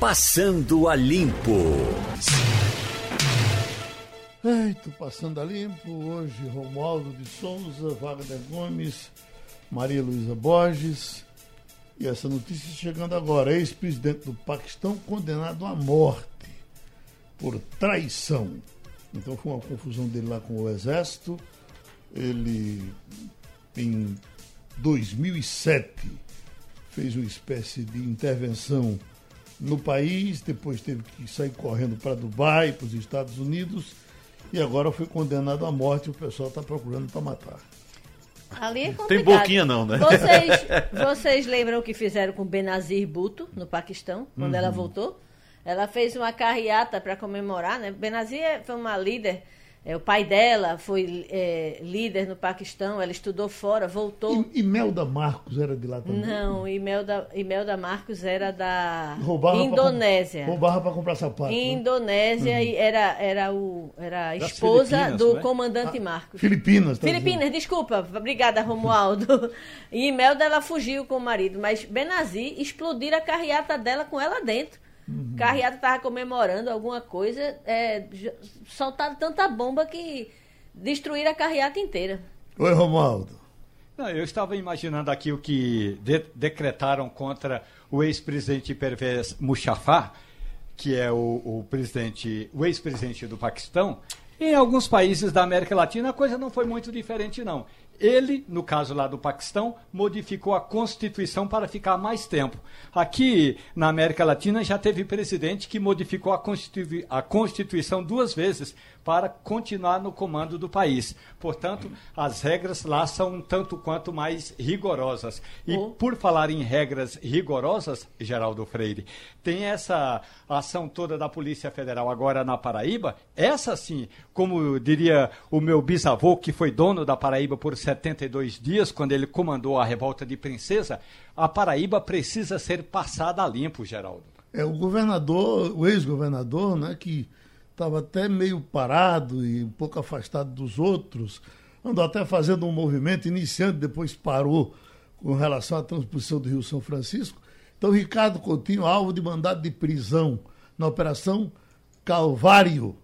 Passando a Limpo. Eita, passando a limpo, hoje Romualdo de Souza, Wagner Gomes, Maria Luísa Borges. E essa notícia chegando agora, ex-presidente do Paquistão condenado à morte por traição. Então foi uma confusão dele lá com o exército. Ele, em 2007, fez uma espécie de intervenção no país, depois teve que sair correndo para Dubai, para os Estados Unidos e agora foi condenado à morte e o pessoal está procurando para matar. Ali é Tem boquinha não, né? Vocês, vocês lembram o que fizeram com Benazir Bhutto, no Paquistão, quando Uhum. ela voltou? Ela fez uma carreata para comemorar, né? Benazir foi uma líder, é, o pai dela foi é, líder no Paquistão, ela estudou fora, voltou. E, e Melda Marcos era de lá também? Não, Imelda, Imelda Marcos era da Roubava pra Indonésia. roubava para comprar sapato. né? Indonésia e era, era, o, era a esposa Filipinas, do né? comandante Marcos. Filipinas. tá Filipinas, desculpa. Obrigada, Romualdo. E Imelda, ela fugiu com o marido, mas Benazir explodiram a carreata dela com ela dentro. Uhum. Carreata estava comemorando alguma coisa, é, soltaram tanta bomba que destruíram a carreata inteira. Oi, Romualdo. Não, eu estava imaginando aqui o que de- decretaram contra o ex-presidente Pervez Musharraf, que é o, o presidente, o ex-presidente do Paquistão. Em alguns países da América Latina a coisa não foi muito diferente não. Ele, no caso lá do Paquistão, modificou a Constituição para ficar mais tempo. Aqui na América Latina já teve presidente que modificou a, Constitu- a Constituição duas vezes para continuar no comando do país. Portanto, as regras lá são um tanto quanto mais rigorosas. E Oh. por falar em regras rigorosas, Geraldo Freire, tem essa ação toda da Polícia Federal agora na Paraíba. Essa sim, como diria o meu bisavô, que foi dono da Paraíba por 72 dias, quando ele comandou a revolta de Princesa, a Paraíba precisa ser passada a limpo, Geraldo. É o governador, o ex-governador, né, que estava até meio parado e um pouco afastado dos outros, andou até fazendo um movimento, iniciando, depois parou com relação à transposição do Rio São Francisco. Então, Ricardo Coutinho, alvo de mandado de prisão na Operação Calvário,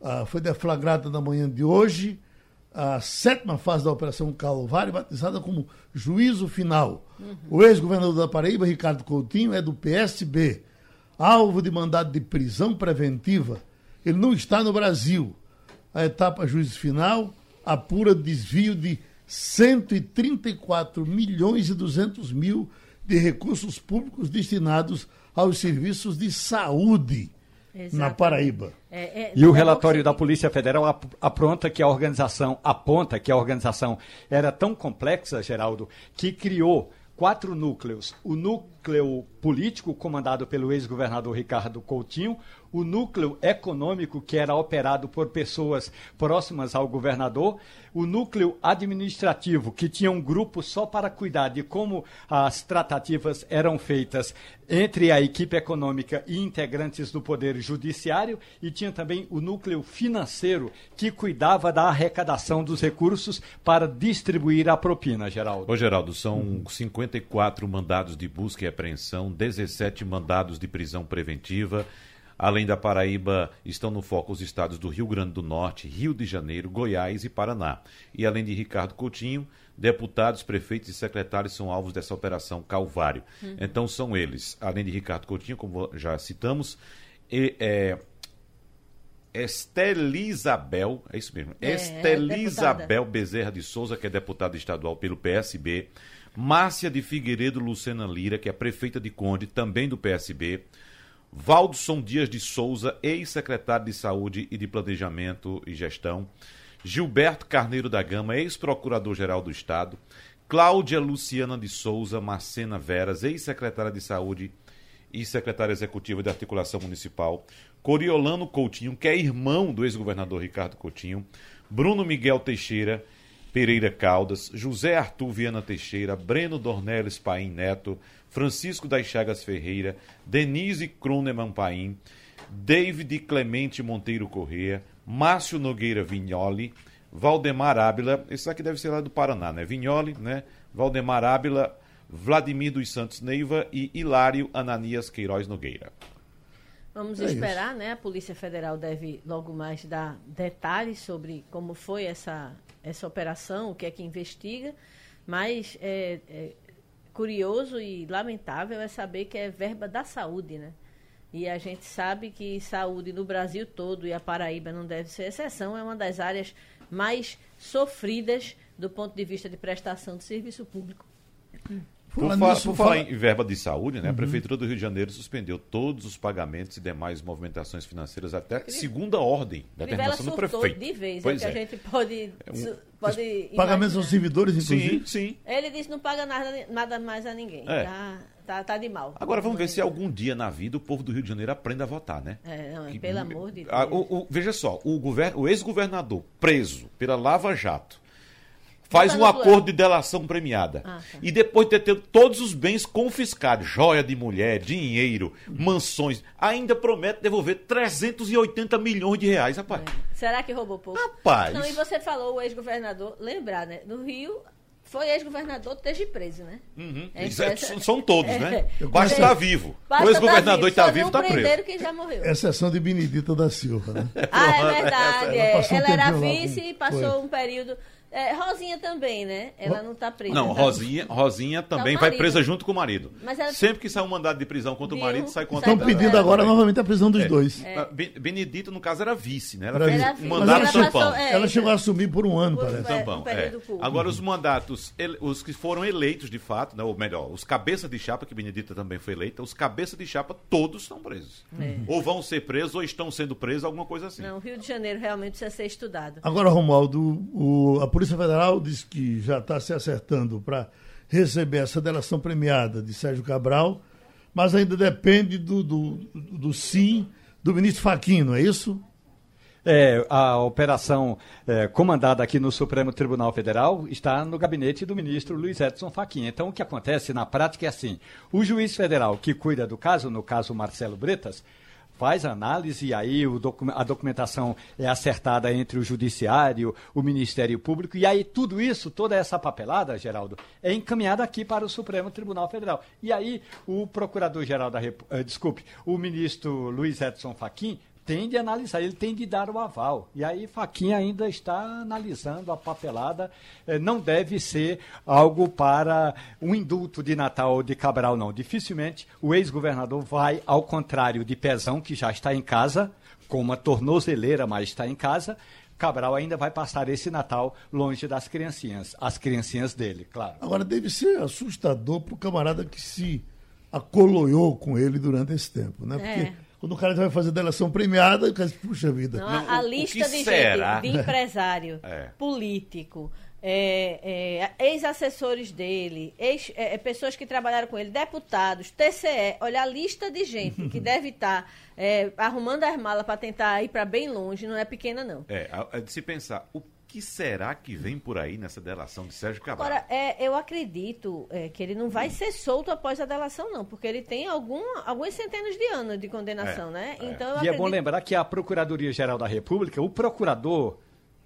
ah, foi deflagrada na manhã de hoje a sétima fase da Operação Calvário, batizada como Juízo Final. O ex-governador da Paraíba, Ricardo Coutinho, é do PSB, alvo de mandado de prisão preventiva. Ele não está no Brasil. A etapa Juízo Final apura desvio de 134 milhões e 200 mil de recursos públicos destinados aos serviços de saúde na. Paraíba. É, é, E o é relatório da Polícia Federal ap- apronta que a organização aponta que a organização era tão complexa, Geraldo, que criou quatro núcleos. O núcleo político, comandado pelo ex-governador Ricardo Coutinho, o núcleo econômico, que era operado por pessoas próximas ao governador, o núcleo administrativo, que tinha um grupo só para cuidar de como as tratativas eram feitas entre a equipe econômica e integrantes do Poder Judiciário, e tinha também o núcleo financeiro, que cuidava da arrecadação dos recursos para distribuir a propina, Geraldo. Ô, Geraldo, são 54 mandados de busca e apreensão, 17 mandados de prisão preventiva. Além da Paraíba, estão no foco os estados do Rio Grande do Norte, Rio de Janeiro, Goiás e Paraná. E além de Ricardo Coutinho, deputados, prefeitos e secretários são alvos dessa operação Calvário. Então são eles, além de Ricardo Coutinho, como já citamos, e, é, Estelizabel, é isso mesmo, É, Estelizabel Bezerra de Souza, que é deputada estadual pelo PSB, Márcia de Figueiredo Lucena Lira, que é prefeita de Conde, também do PSB, Valdson Dias de Souza, ex-secretário de Saúde e de Planejamento e Gestão, Gilberto Carneiro da Gama, ex-procurador-geral do Estado, Cláudia Luciana de Souza Macena Veras, ex-secretária de Saúde e secretária executiva de Articulação Municipal, Coriolano Coutinho, que é irmão do ex-governador Ricardo Coutinho, Bruno Miguel Teixeira Pereira Caldas, José Arthur Viana Teixeira, Breno Dornelles Paim Neto, Francisco das Chagas Ferreira, Denise Kroneman Paim, David Clemente Monteiro Corrêa, Márcio Nogueira Vignoli, Valdemar Ábila, esse aqui deve ser lá do Paraná, né? Vignoli, né? Valdemar Ábila, Vladimir dos Santos Neiva e Hilário Ananias Queiroz Nogueira. Vamos É esperar, né? A Polícia Federal deve logo mais dar detalhes sobre como foi essa, essa operação, o que é que investiga. Mas é, é curioso e lamentável é saber que é verba da saúde, né? E a gente sabe que saúde no Brasil todo, e a Paraíba não deve ser exceção, é uma das áreas mais sofridas do ponto de vista de prestação de serviço público. Por, fa- nisso, por falar fala- em verba de saúde, né, a Prefeitura do Rio de Janeiro suspendeu todos os pagamentos e demais movimentações financeiras até segunda ordem da determinação do prefeito. de vez, Pois é o que é. a gente pode, su- pode Pagamentos aos servidores, Sim, inclusive. sim. Ele disse que não paga nada, nada mais a ninguém. É. Tá, tá, tá de mal. Agora vamos ver se algum dia na vida o povo do Rio de Janeiro aprenda a votar, né? É, não, Que- pelo amor de Deus. Ah, o- o- veja só, o, o ex-governador preso pela Lava Jato faz Bota um acordo de delação premiada. Ah, tá. E depois de ter tido todos os bens confiscados, joia de mulher, dinheiro, mansões, ainda promete devolver 380 milhões de reais, rapaz. Será que roubou pouco? Rapaz. Não, e você falou o ex-governador, lembrar, né? No Rio, foi ex-governador, esteja preso, né? Uhum. É, é- essa- são todos, né? É. Basta É. estar vivo. Basta o ex-governador tá está vivo, está preso. quem já morreu. Exceção de Benedita da Silva, né? Ah, é verdade. Ela é. passou um Ela era vice e passou foi. um período. É, Rosinha também, né? Ela não está presa. Não, tá? Rosinha, Rosinha também Tá vai presa junto com o marido. Mas ela- Sempre que sai um mandado de prisão contra o marido, sai contra Estão pedindo é. agora novamente a prisão dos dois. Ah, Ben- Benedito, no caso, era vice, né? Ela Era fez vice. Um de ela tampão. passou- é, Ela chegou a assumir por um ano, Por- parece. é. Tampão, um é. Agora, os mandatos, ele- os que foram eleitos de fato, né, ou melhor, os cabeças de chapa, que Benedita também foi eleita, os cabeças de chapa todos estão presos. Ou vão ser presos, ou estão sendo presos, alguma coisa assim. Não, o Rio de Janeiro realmente precisa ser estudado. Agora, Romualdo, o- a Polícia Federal diz que já está se acertando para receber essa delação premiada de Sérgio Cabral, mas ainda depende do, do, do sim do ministro Faquim, não é isso? É, a operação é, comandada aqui no Supremo Tribunal Federal está no gabinete do ministro Luiz Edson Fachin. Então, o que acontece na prática é assim: o juiz federal que cuida do caso, no caso Marcelo Bretas, faz a análise e aí docu- a documentação é acertada entre o Judiciário, o Ministério Público, e aí tudo isso, toda essa papelada, Geraldo, é encaminhada aqui para o Supremo Tribunal Federal. E aí o Procurador-Geral da República, desculpe, o ministro Luiz Edson Fachin tem de analisar, ele tem de dar o aval. E aí Faquinha ainda está analisando a papelada. Eh, Não deve ser algo para um indulto de Natal ou de Cabral, não. Dificilmente o ex-governador vai, ao contrário de Pezão, que já está em casa, com uma tornozeleira, mas está em casa. Cabral ainda vai passar esse Natal longe das criancinhas, as criancinhas dele, claro. Agora, deve ser assustador para o camarada que se acoloiou com ele durante esse tempo, né? Porque É. quando o cara vai fazer delação premiada, o cara diz, puxa vida. Não, a, a o- o lista que de será? gente, de empresário, É. político, é, é, ex-assessores dele, ex, é, é, pessoas que trabalharam com ele, deputados, TCE, olha a lista de gente que deve estar é, arrumando as malas para tentar ir para bem longe, não é pequena não. É, é se pensar, o que será que vem por aí nessa delação de Sérgio Cabral? Agora, é, eu acredito é, que ele não vai ser solto após a delação, não, porque ele tem algum, algumas centenas de anos de condenação, É, né? é. Então, eu E é acredito... bom lembrar que a Procuradoria-Geral da República, o procurador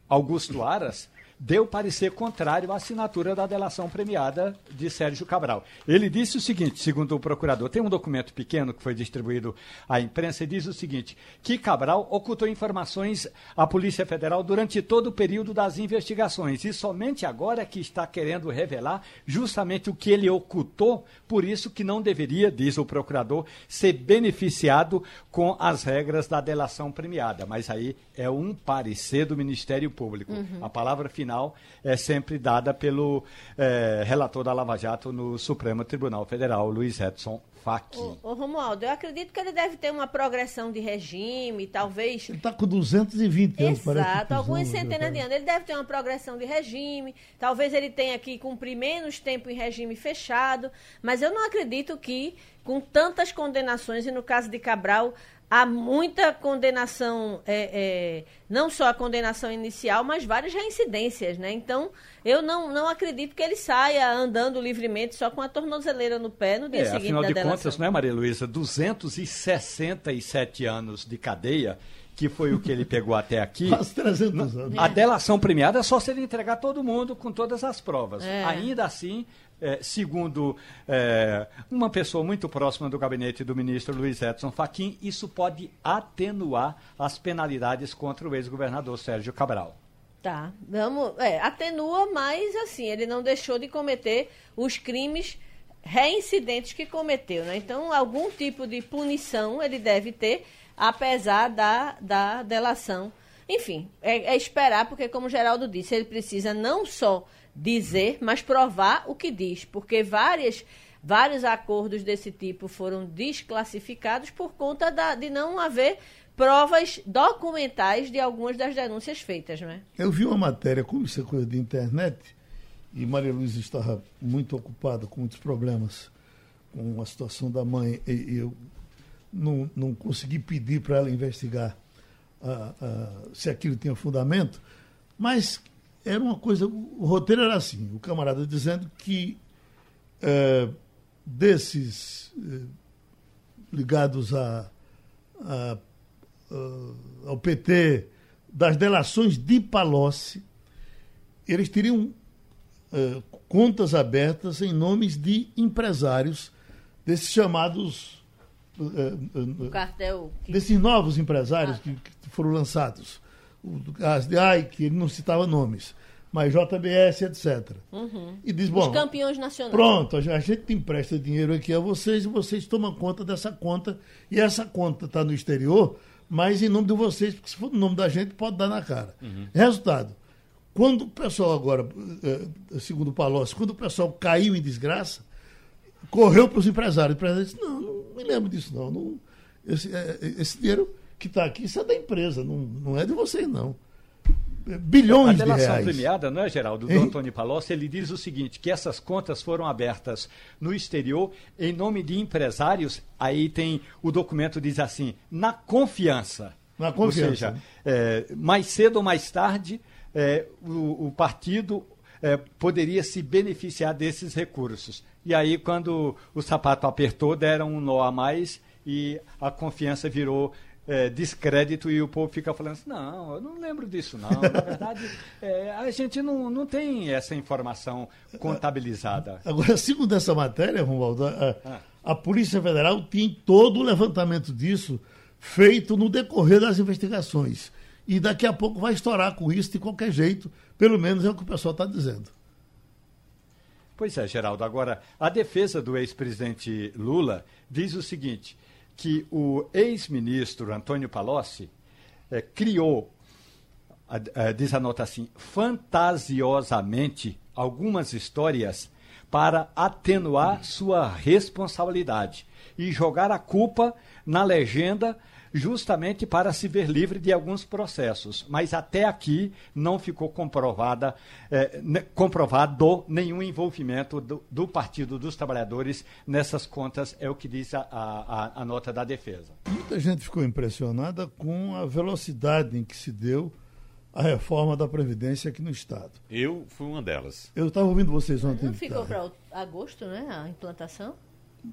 Augusto Aras, deu parecer contrário à assinatura da delação premiada de Sérgio Cabral. Ele disse o seguinte, segundo o procurador, tem um documento pequeno que foi distribuído à imprensa e diz o seguinte, que Cabral ocultou informações à Polícia Federal durante todo o período das investigações e somente agora que está querendo revelar justamente o que ele ocultou, por isso que não deveria, diz o procurador, ser beneficiado com as regras da delação premiada. Mas aí é um parecer do Ministério Público. A palavra final é sempre dada pelo eh, relator da Lava Jato no Supremo Tribunal Federal, Luiz Edson Fachin. Ô, ô, Romualdo, eu acredito que ele deve ter uma progressão de regime, talvez Ele está com 220 anos, Exato, prisão, algumas né, centenas de cara? anos. Ele deve ter uma progressão de regime, talvez ele tenha que cumprir menos tempo em regime fechado, mas eu não acredito que, com tantas condenações, e no caso de Cabral, há muita condenação, é, é, não só a condenação inicial, mas várias reincidências, né? Então, eu não, não acredito que ele saia andando livremente só com a tornozeleira no pé no dia É, seguinte afinal da de delação. contas, não é, Maria Luísa? 267 anos de cadeia, que foi o que ele pegou até aqui. Quase 300 anos. A delação premiada é só se ele entregar todo mundo com todas as provas. É. Ainda assim, é, segundo é, uma pessoa muito próxima do gabinete do ministro Luiz Edson Fachin, isso pode atenuar as penalidades contra o ex-governador Sérgio Cabral. Tá, vamos, é, atenua, mas assim, ele não deixou de cometer os crimes reincidentes que cometeu, né? Então, algum tipo de punição ele deve ter, apesar da, da delação. Enfim, é, é esperar, porque como Geraldo disse, ele precisa não só dizer, mas provar o que diz, porque várias, vários acordos desse tipo foram desclassificados por conta da, de não haver provas documentais de algumas das denúncias feitas, não é? Eu vi uma matéria, como isso é coisa de internet, e Maria Luísa estava muito ocupada com muitos problemas com a situação da mãe, e eu não, não consegui pedir para ela investigar ah, ah, se aquilo tinha fundamento, mas era uma coisa, o roteiro era assim, o camarada dizendo que eh, desses eh, ligados a, a uh, ao PT das delações de Palocci, eles teriam uh, contas abertas em nomes de empresários desses chamados o cartel desses novos empresários ah. que, que, foram lançados o Asdiai, que ele não citava nomes mas JBS, etc. Uhum. E diz, bom, Os campeões nacionais. Pronto, a gente empresta dinheiro aqui a vocês e vocês tomam conta dessa conta. E essa conta está no exterior, mas em nome de vocês, porque se for no nome da gente, pode dar na cara. Uhum. Resultado, quando o pessoal agora, eh, segundo o Palocci, quando o pessoal caiu em desgraça, correu para os empresários. O empresário disse, não, não me lembro disso não. não esse, eh, esse dinheiro que está aqui, isso é da empresa, não, não é de vocês não bilhões de reais. A delação premiada, não é, Geraldo, do Antônio Palocci, ele diz o seguinte, que essas contas foram abertas no exterior em nome de empresários, aí tem o documento diz assim, na confiança. Na confiança. Ou seja, é, mais cedo ou mais tarde, é, o, o, partido é, poderia se beneficiar desses recursos. E aí, quando o sapato apertou, deram um nó a mais e a confiança virou é, descrédito e o povo fica falando assim, não, eu não lembro disso não. Na verdade, é, a gente não, não tem essa informação contabilizada. Agora, segundo essa matéria, Romualdo, a, ah. a Polícia Federal tem todo o levantamento disso feito no decorrer das investigações. E daqui a pouco vai estourar com isso de qualquer jeito, pelo menos é o que o pessoal está dizendo. Pois é, Geraldo. Agora, a defesa do ex-presidente Lula diz o seguinte: que o ex-ministro Antônio Palocci eh, criou, eh, diz a nota assim, fantasiosamente algumas histórias para atenuar sua responsabilidade e jogar a culpa na legenda justamente para se ver livre de alguns processos. Mas até aqui não ficou comprovada, eh, comprovado nenhum envolvimento do, do, Partido dos Trabalhadores nessas contas, é o que diz a, a, a nota da defesa. Muita gente ficou impressionada com a velocidade em que se deu a reforma da Previdência aqui no Estado. Eu fui uma delas. Eu estava ouvindo vocês ontem. Não ficou para agosto, né, a implantação?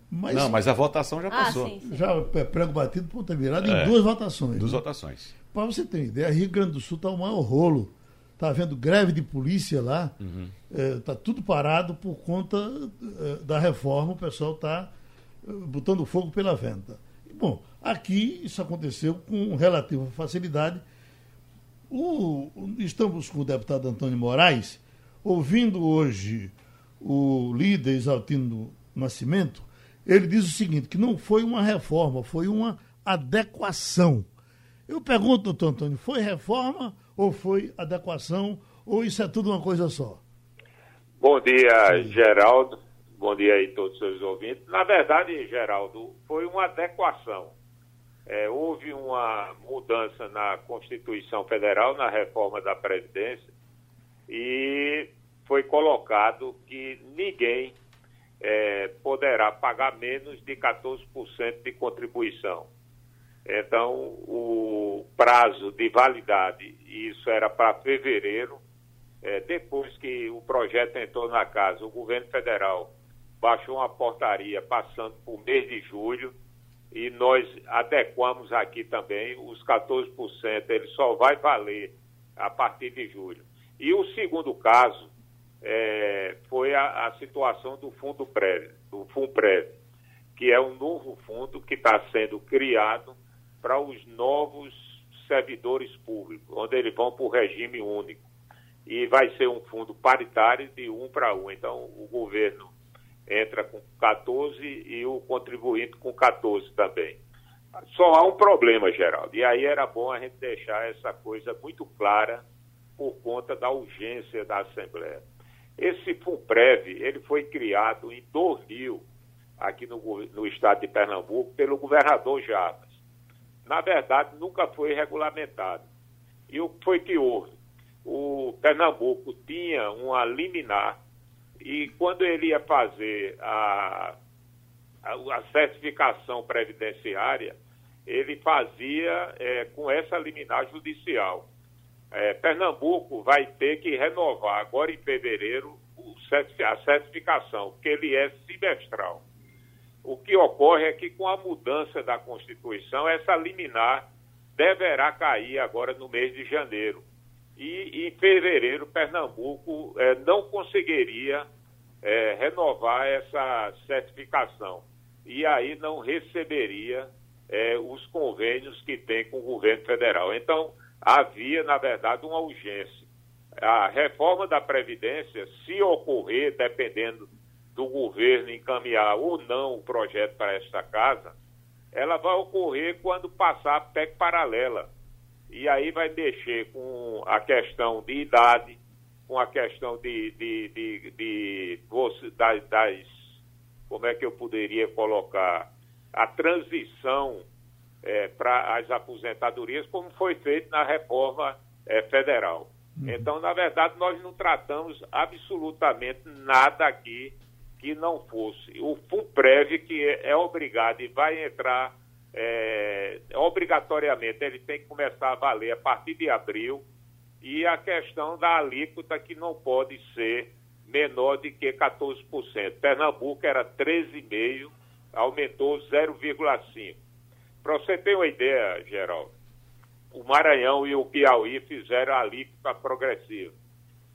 Mas, não, mas a votação já ah, passou. Sim, sim. Já é prego batido, ponta virada, é, em duas votações. Duas né? votações. Para você ter ideia, Rio Grande do Sul está o maior rolo. Está havendo greve de polícia lá. Está uhum. é, tá tudo parado por conta é, da reforma. O pessoal está é, botando fogo pela venta. Bom, aqui isso aconteceu com relativa facilidade. O, estamos com o deputado Antônio Moraes, ouvindo hoje o líder Exaltino Nascimento, ele diz o seguinte, que não foi uma reforma, foi uma adequação. Eu pergunto, doutor Antônio, foi reforma ou foi adequação, ou isso é tudo uma coisa só? Bom dia, Geraldo. Bom dia aí a todos os seus ouvintes. Na verdade, Geraldo, foi uma adequação. É, houve uma mudança na Constituição Federal, na reforma da Previdência, e foi colocado que ninguém é, poderá pagar menos de 14% de contribuição. Então, o prazo de validade, isso era para fevereiro, é, depois que o projeto entrou na casa, o governo federal baixou uma portaria passando por mês de julho e nós adequamos aqui também os 14%, ele só vai valer a partir de julho. E o segundo caso é, foi a, a, situação do Fundo Prévio, do FUNPREV, que é um novo fundo que está sendo criado para os novos servidores públicos, onde eles vão para o regime único. E vai ser um fundo paritário de um para um. Então, o governo entra com 14 e o contribuinte com 14 também. Só há um problema, Geraldo, e aí era bom a gente deixar essa coisa muito clara por conta da urgência da Assembleia. Esse FUNPREV, ele foi criado em 2000, aqui no, no estado de Pernambuco, pelo governador Jarbas. Na verdade, nunca foi regulamentado. E o que foi que houve? O Pernambuco tinha uma liminar e quando ele ia fazer a, a, a certificação previdenciária, ele fazia é, com essa liminar judicial. É, Pernambuco vai ter que renovar agora em fevereiro a certificação, porque ele é semestral. O que ocorre é que com a mudança da Constituição, essa liminar deverá cair agora no mês de janeiro e em fevereiro Pernambuco é, não conseguiria é, renovar essa certificação e aí não receberia é, os convênios que tem com o governo federal. Então, havia, na verdade, uma urgência. A reforma da Previdência, se ocorrer, dependendo do governo encaminhar ou não o projeto para esta casa, ela vai ocorrer quando passar a PEC paralela e aí vai mexer com a questão de idade, com a questão de, de, de, de, de das, das, como é que eu poderia colocar, a transição é, para as aposentadorias, como foi feito na reforma é, federal. Uhum. Então, na verdade, nós não tratamos absolutamente nada aqui que não fosse. O FUNPREV, que é, é obrigado e vai entrar é, obrigatoriamente ele tem que começar a valer a partir de abril e a questão da alíquota que não pode ser menor de que 14%. Pernambuco era 13,5%, aumentou 0,5%. Para você ter uma ideia, Geraldo, o Maranhão e o Piauí fizeram a alíquota progressiva.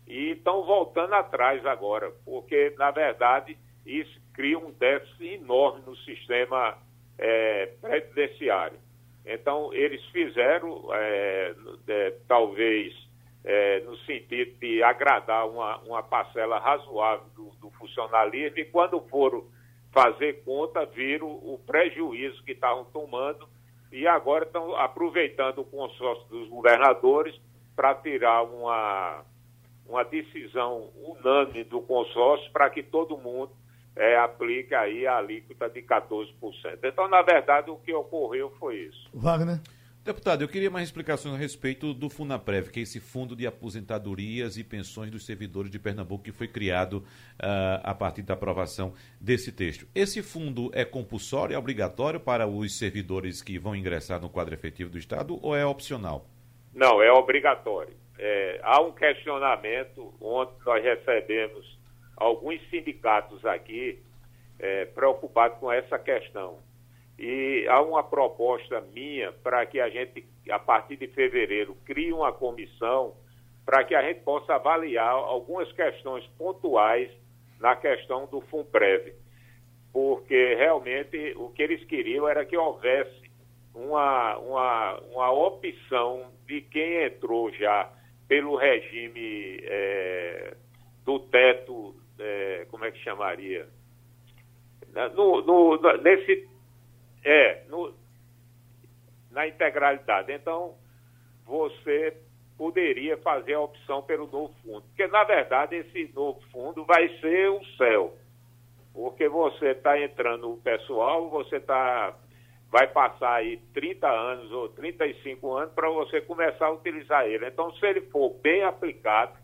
E estão voltando atrás agora, porque, na verdade, isso cria um déficit enorme no sistema é, previdenciário. Então, eles fizeram, é, é, talvez, é, no sentido de agradar uma, uma parcela razoável do, do, funcionalismo, e quando foram fazer conta, viram o prejuízo que estavam tomando e agora estão aproveitando o consórcio dos governadores para tirar uma, uma decisão unânime do consórcio para que todo mundo é, aplica aí a alíquota de 14%. Então, na verdade, o que ocorreu foi isso. Wagner? Deputado, eu queria mais explicações a respeito do FUNAPREV, que é esse Fundo de Aposentadorias e Pensões dos Servidores de Pernambuco, que foi criado uh, a partir da aprovação desse texto. Esse fundo é compulsório, é obrigatório para os servidores que vão ingressar no quadro efetivo do Estado ou é opcional? Não, é obrigatório. É, há um questionamento, onde nós recebemos alguns sindicatos aqui é, preocupados com essa questão. E há uma proposta minha para que a gente, a partir de fevereiro, crie uma comissão para que a gente possa avaliar algumas questões pontuais na questão do FUNPREV. Porque realmente o que eles queriam era que houvesse uma, uma, uma opção de quem entrou já pelo regime é, do teto é, como é que chamaria? No, no, nesse, é, no, na integralidade. Então, você poderia fazer a opção pelo novo fundo. Porque, na verdade, esse novo fundo vai ser o céu. Porque você está entrando o pessoal, você tá, vai passar aí 30 anos ou 35 anos para você começar a utilizar ele. Então, se ele for bem aplicado,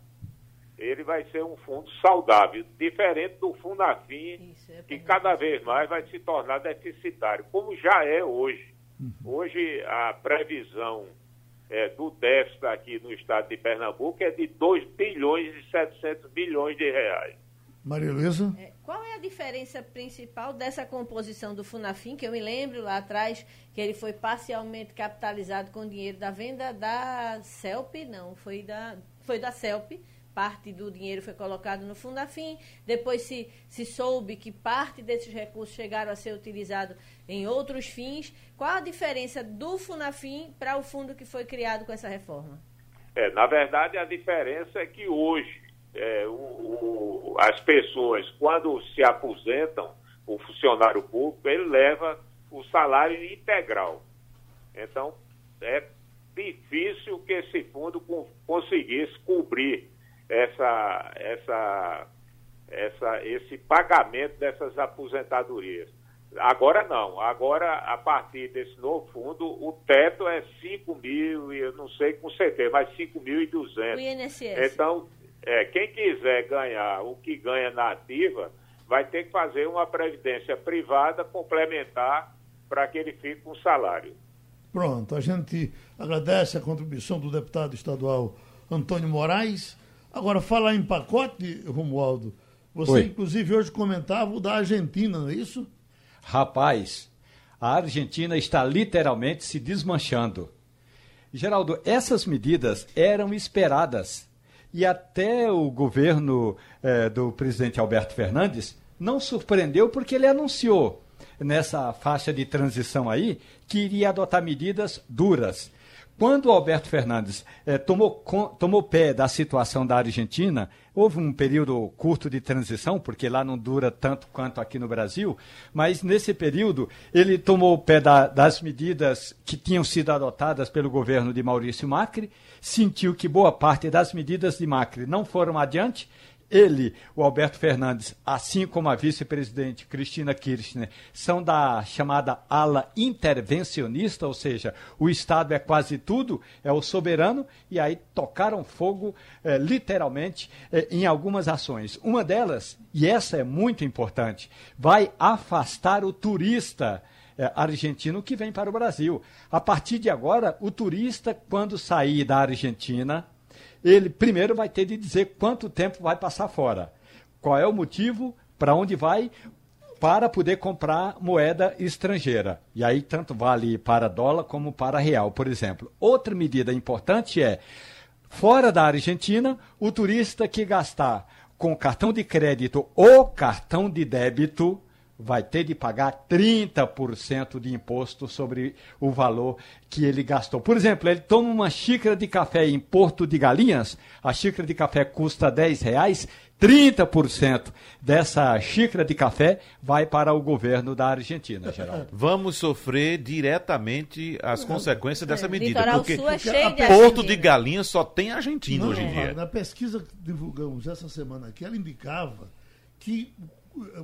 ele vai ser um fundo saudável, diferente do Funafim, é que cada vez mais vai se tornar deficitário, como já é hoje. Uhum. Hoje a previsão é, do déficit aqui no estado de Pernambuco é de 2 bilhões e 700 bilhões de reais. Maria Luísa? É, qual é a diferença principal dessa composição do Funafim, que eu me lembro lá atrás que ele foi parcialmente capitalizado com dinheiro da venda da CELP, não, foi da, foi da CELP, parte do dinheiro foi colocado no Fundafim, depois se, se soube que parte desses recursos chegaram a ser utilizados em outros fins. Qual a diferença do Funafim para o fundo que foi criado com essa reforma? É, na verdade, a diferença é que hoje é, o, o, as pessoas, quando se aposentam, o funcionário público, ele leva o salário integral. Então, é difícil que esse fundo conseguisse cobrir essa, essa, essa, esse pagamento dessas aposentadorias. Agora não, agora a partir desse novo fundo, o teto é 5 mil, eu não sei com certeza, mas 5.200. O INSS. Então, é, quem quiser ganhar o que ganha na ativa, vai ter que fazer uma previdência privada complementar para que ele fique com salário. Pronto, a gente agradece a contribuição do deputado estadual Antônio Moraes. Agora, falar em pacote, Romualdo, você Oi. inclusive hoje comentava o da Argentina, não é isso? Rapaz, a Argentina está literalmente se desmanchando. Geraldo, essas medidas eram esperadas. E até o governo eh, do presidente Alberto Fernandes não surpreendeu porque ele anunciou nessa faixa de transição aí que iria adotar medidas duras. Quando o Alberto Fernandes eh, tomou, com, tomou pé da situação da Argentina, houve um período curto de transição, porque lá não dura tanto quanto aqui no Brasil, mas nesse período ele tomou pé da, das medidas que tinham sido adotadas pelo governo de Maurício Macri, sentiu que boa parte das medidas de Macri não foram adiante ele, o Alberto Fernandes, assim como a vice-presidente Cristina Kirchner, são da chamada ala intervencionista, ou seja, o Estado é quase tudo, é o soberano, e aí tocaram fogo, eh, literalmente, eh, em algumas ações. Uma delas, e essa é muito importante, vai afastar o turista eh, argentino que vem para o Brasil. A partir de agora, o turista, quando sair da Argentina, ele primeiro vai ter de dizer quanto tempo vai passar fora. Qual é o motivo, para onde vai, para poder comprar moeda estrangeira. E aí tanto vale para dólar como para real, por exemplo. Outra medida importante é, fora da Argentina, o turista que gastar com cartão de crédito ou cartão de débito vai ter de pagar 30% de imposto sobre o valor que ele gastou. Por exemplo, ele toma uma xícara de café em Porto de Galinhas, a xícara de café custa 10 reais, 30% dessa xícara de café vai para o governo da Argentina, Geraldo. Vamos sofrer diretamente as consequências dessa é, medida, porque é Porto de Galinhas só tem Argentina Não, hoje em dia. Na pesquisa que divulgamos essa semana aqui, ela indicava que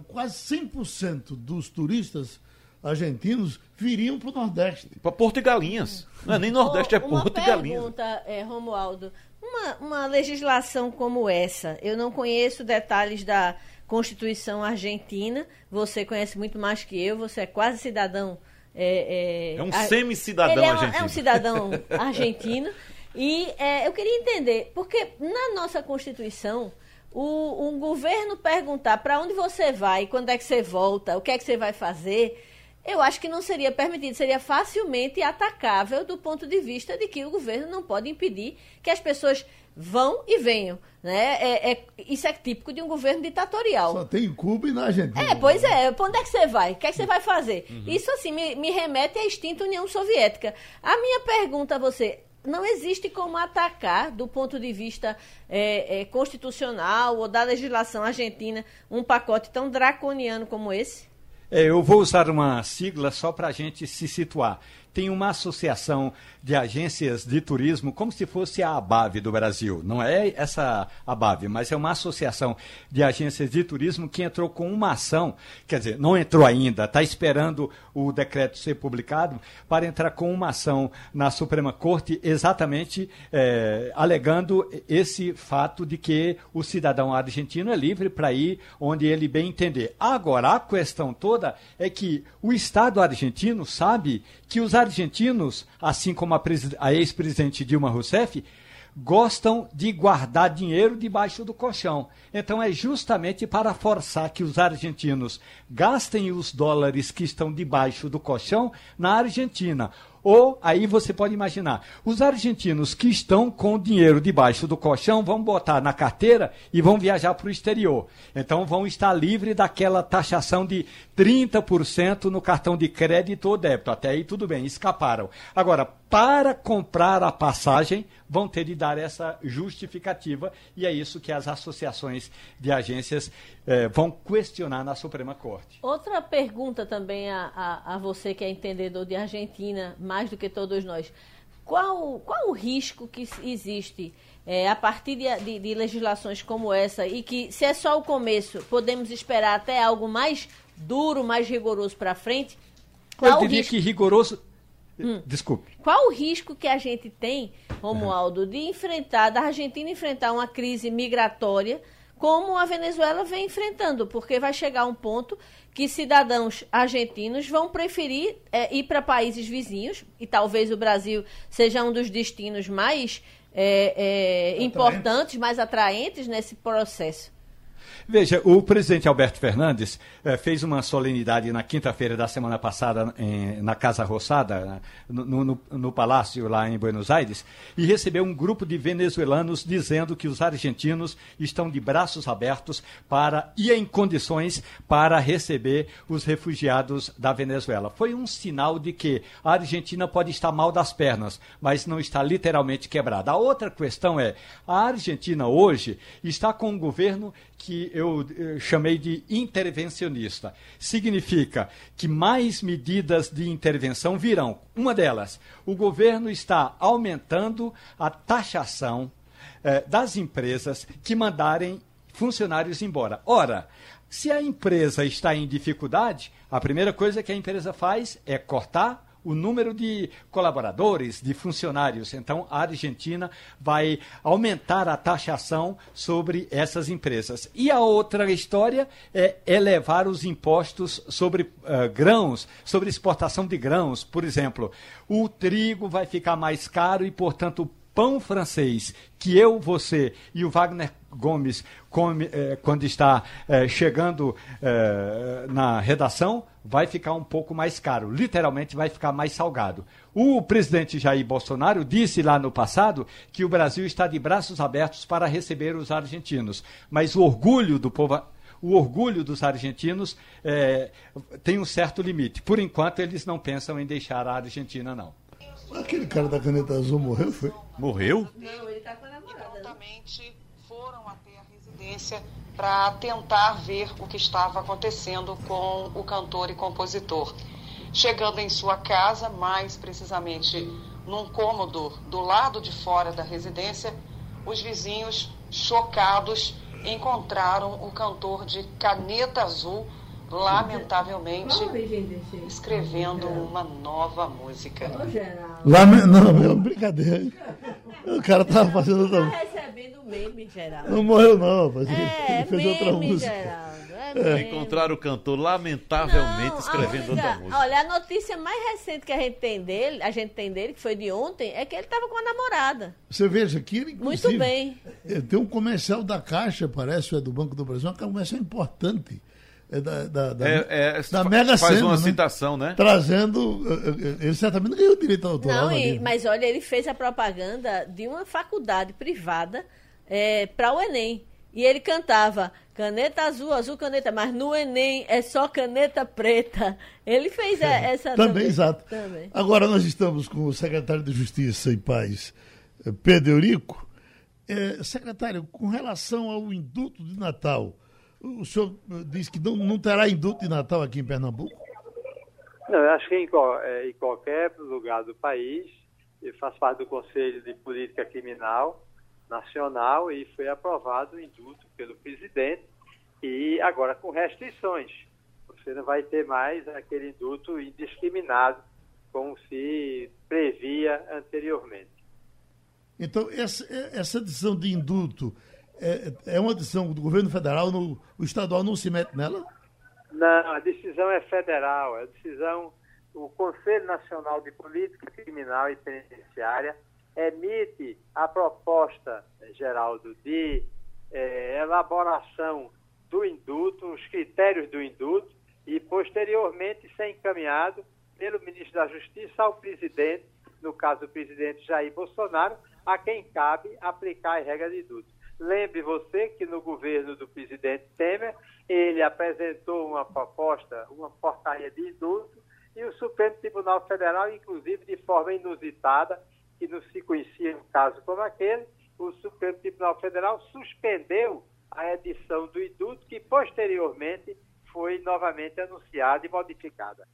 quase 100% dos turistas argentinos viriam para o Nordeste. Para Porto e Galinhas. Não é nem Nordeste, é Porto e Galinhas. Uma pergunta, é, Romualdo. Uma, uma legislação como essa, eu não conheço detalhes da Constituição Argentina, você conhece muito mais que eu, você é quase cidadão. É, é, é um semi-cidadão é argentino. É um cidadão argentino. E é, eu queria entender, porque na nossa Constituição o, um governo perguntar para onde você vai, quando é que você volta, o que é que você vai fazer, eu acho que não seria permitido, seria facilmente atacável do ponto de vista de que o governo não pode impedir que as pessoas vão e venham. Né? É, é, isso é típico de um governo ditatorial. Só tem Cuba e na Argentina. É, pois é. Para onde é que você vai? O que é que você vai fazer? Uhum. Isso, assim, me, me remete à extinta União Soviética. A minha pergunta a você, não existe como atacar, do ponto de vista é, é, constitucional ou da legislação argentina, um pacote tão draconiano como esse? É, eu vou usar uma sigla só para a gente se situar tem uma associação de agências de turismo, como se fosse a ABAV do Brasil. Não é essa ABAV, mas é uma associação de agências de turismo que entrou com uma ação, quer dizer, não entrou ainda, está esperando o decreto ser publicado para entrar com uma ação na Suprema Corte, exatamente é, alegando esse fato de que o cidadão argentino é livre para ir onde ele bem entender. Agora, a questão toda é que o Estado argentino sabe que os argentinos, assim como a, a ex-presidente Dilma Rousseff, gostam de guardar dinheiro debaixo do colchão. Então é justamente para forçar que os argentinos gastem os dólares que estão debaixo do colchão na Argentina. Ou aí você pode imaginar, os argentinos que estão com o dinheiro debaixo do colchão vão botar na carteira e vão viajar para o exterior. Então vão estar livres daquela taxação de 30% no cartão de crédito ou débito. Até aí tudo bem, escaparam. Agora, para comprar a passagem, vão ter de dar essa justificativa e é isso que as associações de agências eh, vão questionar na Suprema Corte. Outra pergunta também a, a, a, você que é entendedor de Argentina, mais do que todos nós. Qual, qual o risco que existe é, a partir de, de, de legislações como essa e que, se é só o começo, podemos esperar até algo mais duro, mais rigoroso para frente? Eu diria risco... que rigoroso Hum. Desculpe. Qual o risco que a gente tem, Romualdo, de enfrentar, da Argentina enfrentar uma crise migratória como a Venezuela vem enfrentando? Porque vai chegar um ponto que cidadãos argentinos vão preferir é, ir para países vizinhos, e talvez o Brasil seja um dos destinos mais é, é, importantes, mais atraentes nesse processo. Veja, o presidente Alberto Fernandes eh, fez uma solenidade na quinta-feira da semana passada em, na Casa Roçada, no, no, no, Palácio lá em Buenos Aires, e recebeu um grupo de venezuelanos dizendo que os argentinos estão de braços abertos para e em condições para receber os refugiados da Venezuela. Foi um sinal de que a Argentina pode estar mal das pernas, mas não está literalmente quebrada. A outra questão é, a Argentina hoje está com um governo que eu, eu chamei de intervencionista. Significa que mais medidas de intervenção virão. Uma delas, o governo está aumentando a taxação eh, das empresas que mandarem funcionários embora. Ora, se a empresa está em dificuldade, a primeira coisa que a empresa faz é cortar o número de colaboradores, de funcionários. Então, a Argentina vai aumentar a taxação sobre essas empresas. E a outra história é elevar os impostos sobre uh, grãos, sobre exportação de grãos. Por exemplo, o trigo vai ficar mais caro e, portanto, o pão francês que eu, você e o Wagner Gomes come, eh, quando está eh, chegando eh, na redação, vai ficar um pouco mais caro. Literalmente vai ficar mais salgado. O presidente Jair Bolsonaro disse lá no passado que o Brasil está de braços abertos para receber os argentinos. Mas o orgulho do povo o orgulho dos argentinos é, tem um certo limite. Por enquanto, eles não pensam em deixar a Argentina, não. Aquele cara da caneta azul morreu, foi? Morreu? Não, ele está com a namorada. E prontamente para tentar ver o que estava acontecendo com o cantor e compositor. Chegando em sua casa, mais precisamente num cômodo do lado de fora da residência, os vizinhos, chocados, encontraram o cantor de caneta azul, lamentavelmente, escrevendo uma nova música. Lame... Não, meu, brincadeira. O cara tava fazendo outra meme, Geraldo. Não morreu, não, mas é, ele fez meme, outra música. Geraldo. É, Encontraram o cantor lamentavelmente não, escrevendo outra música. Olha, a notícia mais recente que a gente tem dele, a gente tem dele, que foi de ontem, é que ele estava com a namorada. Você veja que ele, Muito bem. Tem um comercial da Caixa, parece, é do Banco do Brasil, um comercial importante é da, da, da, é, é, da Mega Faz uma né? citação, né? Trazendo. Eh, eh, ele certamente não ganhou direito autoral. Não, e, mas olha, ele fez a propaganda de uma faculdade privada é, para o Enem. E ele cantava caneta azul, azul caneta, mas no Enem é só caneta preta. Ele fez é, essa também. Também, exato. Também. Agora nós estamos com o secretário de Justiça e Paz, Pedro Eurico. É, secretário, com relação ao indulto de Natal, o senhor diz que não, não terá indulto de Natal aqui em Pernambuco? Não, eu acho que em, é, em qualquer lugar do país, eu faço parte do Conselho de Política Criminal Nacional e foi aprovado o indulto pelo presidente e agora com restrições. Você não vai ter mais aquele indulto indiscriminado como se previa anteriormente. Então, essa, essa decisão de indulto é, é uma decisão do governo federal, no, o estadual não se mete nela? Não, a decisão é federal, é a decisão, o Conselho Nacional de Política Criminal e Penitenciária emite a proposta, Geraldo, de é, elaboração do induto, os critérios do induto, e posteriormente ser encaminhado pelo ministro da Justiça ao presidente, no caso o presidente Jair Bolsonaro, a quem cabe aplicar a regra de induto. Lembre você que no governo do presidente Temer, ele apresentou uma proposta, uma portaria de indulto, e o Supremo Tribunal Federal, inclusive de forma inusitada, que não se conhecia um caso como aquele, o Supremo Tribunal Federal suspendeu a edição do indulto, que posteriormente foi novamente anunciada e modificada.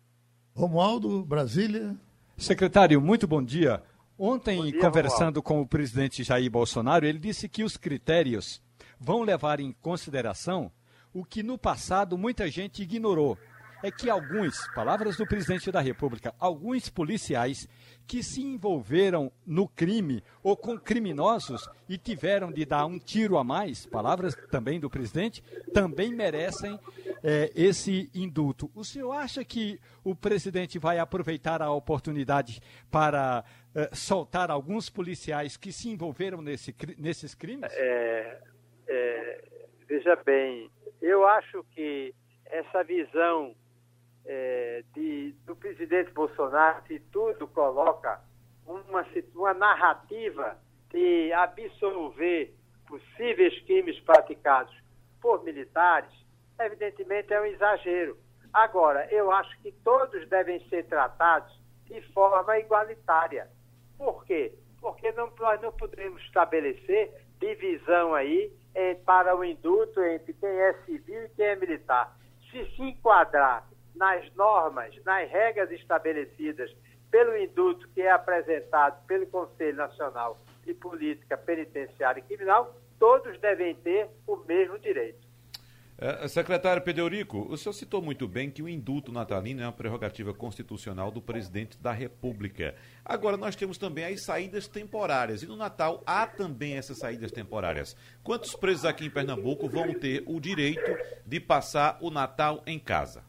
Romualdo, Brasília. Secretário, muito bom dia. Ontem, dia, conversando Romualdo. com o presidente Jair Bolsonaro, ele disse que os critérios vão levar em consideração o que no passado muita gente ignorou, é que alguns, palavras do presidente da República, alguns policiais que se envolveram no crime ou com criminosos e tiveram de dar um tiro a mais, palavras também do presidente, também merecem é, esse indulto. O senhor acha que o presidente vai aproveitar a oportunidade para é, soltar alguns policiais que se envolveram nesse, nesses crimes? É, é, veja bem, eu acho que essa visão é, de, do presidente Bolsonaro, se tudo coloca uma, uma narrativa de absolver possíveis crimes praticados por militares, evidentemente é um exagero. Agora, eu acho que todos devem ser tratados de forma igualitária. Por quê? Porque não, nós não podemos estabelecer divisão aí eh, para o indulto entre quem é civil e quem é militar. Se se enquadrar nas normas, nas regras estabelecidas pelo indulto que é apresentado pelo Conselho Nacional de Política Penitenciária e Criminal, todos devem ter o mesmo direito. É, secretário Pederico, o senhor citou muito bem que o indulto natalino é uma prerrogativa constitucional do presidente da República. Agora, nós temos também as saídas temporárias, e no Natal há também essas saídas temporárias. Quantos presos aqui em Pernambuco vão ter o direito de passar o Natal em casa?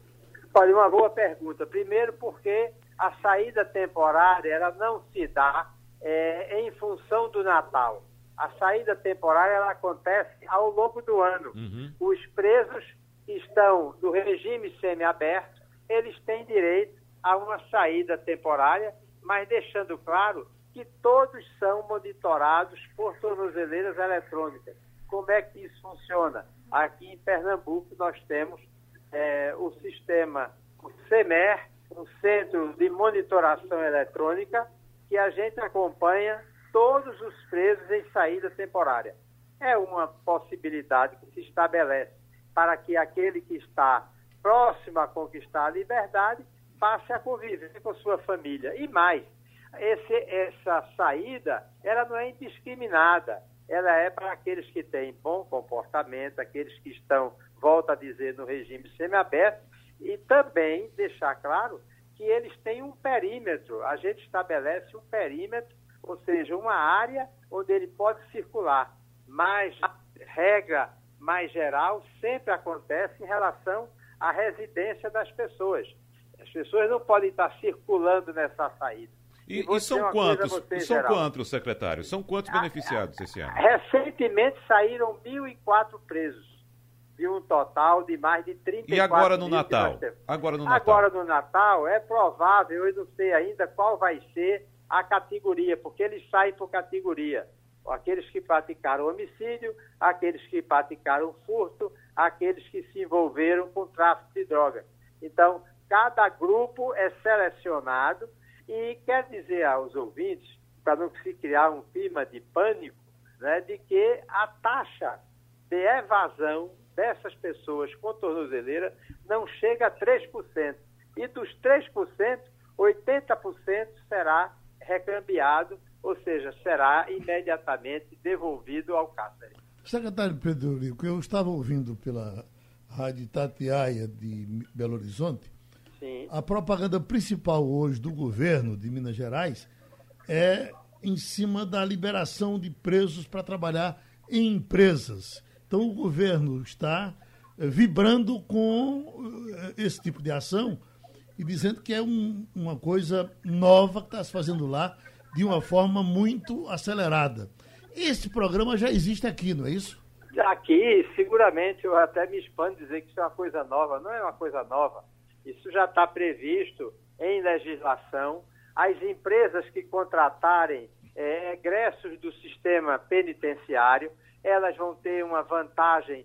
Olha, uma boa pergunta. Primeiro, porque a saída temporária ela não se dá é, em função do Natal. A saída temporária ela acontece ao longo do ano. Uhum. Os presos que estão do regime semiaberto, eles têm direito a uma saída temporária, mas deixando claro que todos são monitorados por tornozeleiras eletrônicas. Como é que isso funciona? Aqui em Pernambuco nós temos é, o sistema, o CEMER, um Centro de Monitoração Eletrônica, que a gente acompanha todos os presos em saída temporária. É uma possibilidade que se estabelece para que aquele que está próximo a conquistar a liberdade passe a conviver com sua família. E mais, esse, essa saída, ela não é indiscriminada. Ela é para aqueles que têm bom comportamento, aqueles que estão volta a dizer, no regime semiaberto, e também deixar claro que eles têm um perímetro. A gente estabelece um perímetro, ou seja, uma área onde ele pode circular. Mas regra mais geral sempre acontece em relação à residência das pessoas. As pessoas não podem estar circulando nessa saída. E, e, e são quantos, são quantos, secretário? São quantos beneficiados esse ano? Recentemente saíram 1.004 presos de um total de mais de 34 E agora no Natal? Agora no Natal. Agora no Natal é provável, eu não sei ainda qual vai ser a categoria, porque eles saem por categoria. Aqueles que praticaram homicídio, aqueles que praticaram furto, aqueles que se envolveram com tráfico de drogas. Então, cada grupo é selecionado e quer dizer aos ouvintes, para não se criar um clima de pânico, né, de que a taxa de evasão dessas pessoas com tornozeleira não chega a 3%. E dos 3%, 80% será recambiado, ou seja, será imediatamente devolvido ao cárcere. Secretário Pedro Rico, eu estava ouvindo pela Rádio Tatiaia de Belo Horizonte. Sim. A propaganda principal hoje do governo de Minas Gerais é em cima da liberação de presos para trabalhar em empresas. Então o governo está eh, vibrando com eh, esse tipo de ação e dizendo que é um, uma coisa nova que está se fazendo lá de uma forma muito acelerada. Esse programa já existe aqui, não é isso? Aqui, seguramente, eu até me expando dizer que isso é uma coisa nova. Não é uma coisa nova. Isso já está previsto em legislação. As empresas que contratarem é, egressos do sistema penitenciário, elas vão ter uma vantagem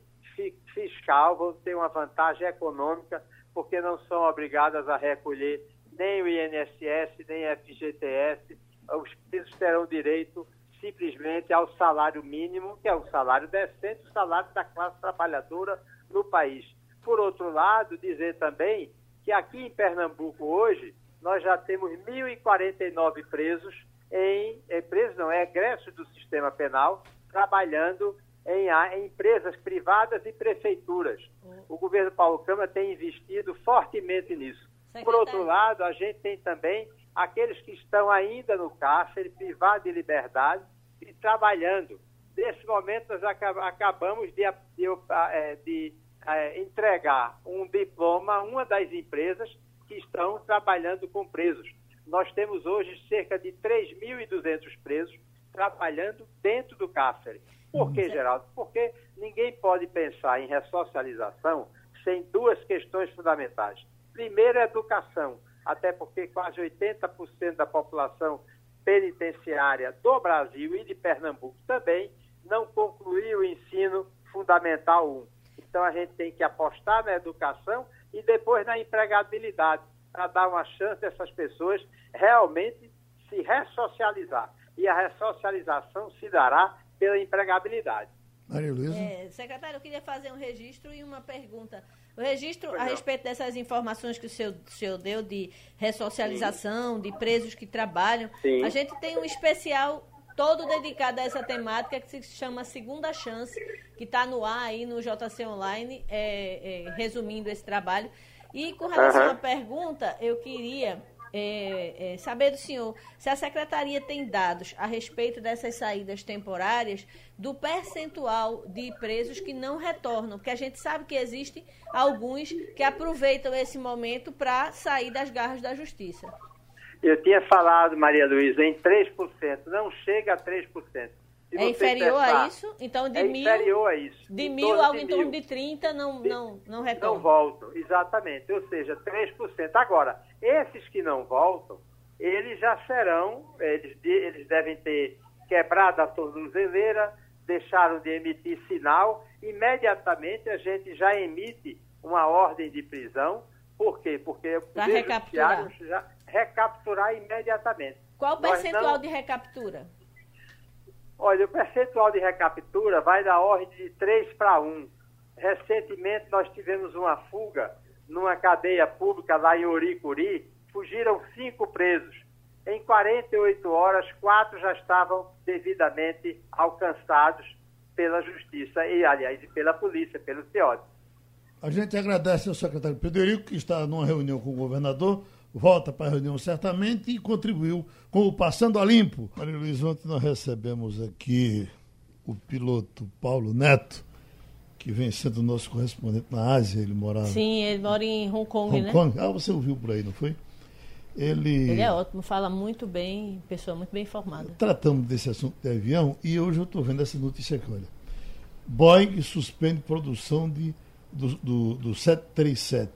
fiscal, vão ter uma vantagem econômica, porque não são obrigadas a recolher nem o INSS, nem o FGTS. Os presos terão direito simplesmente ao salário mínimo, que é um salário decente, o salário da classe trabalhadora no país. Por outro lado, dizer também que aqui em Pernambuco hoje nós já temos 1.049 presos em, em presos não, é egressos do sistema penal, trabalhando em, em, empresas privadas e prefeituras. O governo Paulo Câmara tem investido fortemente nisso. Por outro lado, a gente tem também aqueles que estão ainda no cárcere, privados de liberdade e trabalhando. Nesse momento, nós acabamos de, de, é, de é, entregar um diploma a uma das empresas que estão trabalhando com presos. Nós temos hoje cerca de 3.200 presos trabalhando dentro do cárcere. Por que, Geraldo? Porque ninguém pode pensar em ressocialização sem duas questões fundamentais. Primeiro, a educação, até porque quase 80% da população penitenciária do Brasil e de Pernambuco também não concluiu o ensino fundamental 1. Então a gente tem que apostar na educação e depois na empregabilidade, para dar uma chance dessas pessoas realmente se ressocializar. E a ressocialização se dará pela empregabilidade. Maria Luísa? É, secretário, eu queria fazer um registro e uma pergunta. O registro a respeito dessas informações que o senhor, o senhor deu de ressocialização, Sim. de presos que trabalham. Sim. A gente tem um especial todo dedicado a essa temática que se chama Segunda Chance, que está no ar aí no JC Online, é, é, resumindo esse trabalho. E com relação uhum. à pergunta, eu queria é, é, saber do senhor se a secretaria tem dados a respeito dessas saídas temporárias do percentual de presos que não retornam, porque a gente sabe que existem alguns que aproveitam esse momento para sair das garras da justiça. Eu tinha falado, Maria Luísa, em 3%, não chega a 3%. É inferior a isso? Então, de é mil. Inferior a isso. De mil, algo em torno de 30 não, não, não retornam. Não voltam, exatamente. Ou seja, 3%. Agora, esses que não voltam, eles já serão, eles, eles devem ter quebrado a tornozeleira, deixaram de emitir sinal, imediatamente a gente já emite uma ordem de prisão. Por quê? Porque o Poder recapturar. já recapturar imediatamente. Qual o percentual não... de recaptura? Olha, o percentual de recaptura vai da ordem de 3 para 1. Recentemente nós tivemos uma fuga numa cadeia pública lá em Oricuri, fugiram cinco presos. Em 48 horas, quatro já estavam devidamente alcançados pela justiça e, aliás, pela polícia, pelo CIOD. A gente agradece ao secretário Pederico, que está numa reunião com o governador, volta para a reunião certamente e contribuiu com o Passando a Limpo. Maria Luiz, ontem nós recebemos aqui o piloto Paulo Neto, que vem sendo nosso correspondente na Ásia, ele mora... Sim, ele mora em Hong Kong, Hong né? Kong. Ah, você ouviu por aí, não foi? Ele... ele é ótimo, fala muito bem, pessoa muito bem informada. Tratamos desse assunto de avião e hoje eu estou vendo essa notícia aqui, olha. Boeing suspende produção de, do, do, do 737.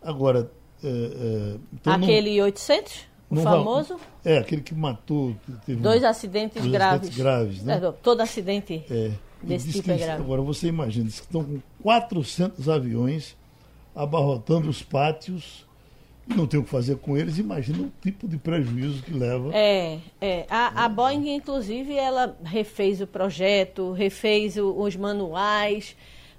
Agora, é, é, então aquele não, 800? O famoso? é, aquele que matou. dois um, acidentes dois graves. Acidentes graves né? É, todo acidente é, desse tipo é grave. Agora, você imagina, que estão com 400 aviões abarrotando os pátios e não tem o que fazer com eles, imagina o tipo de prejuízo que leva. É, é. A, a Boeing, inclusive, ela refez o projeto, refez o, os manuais,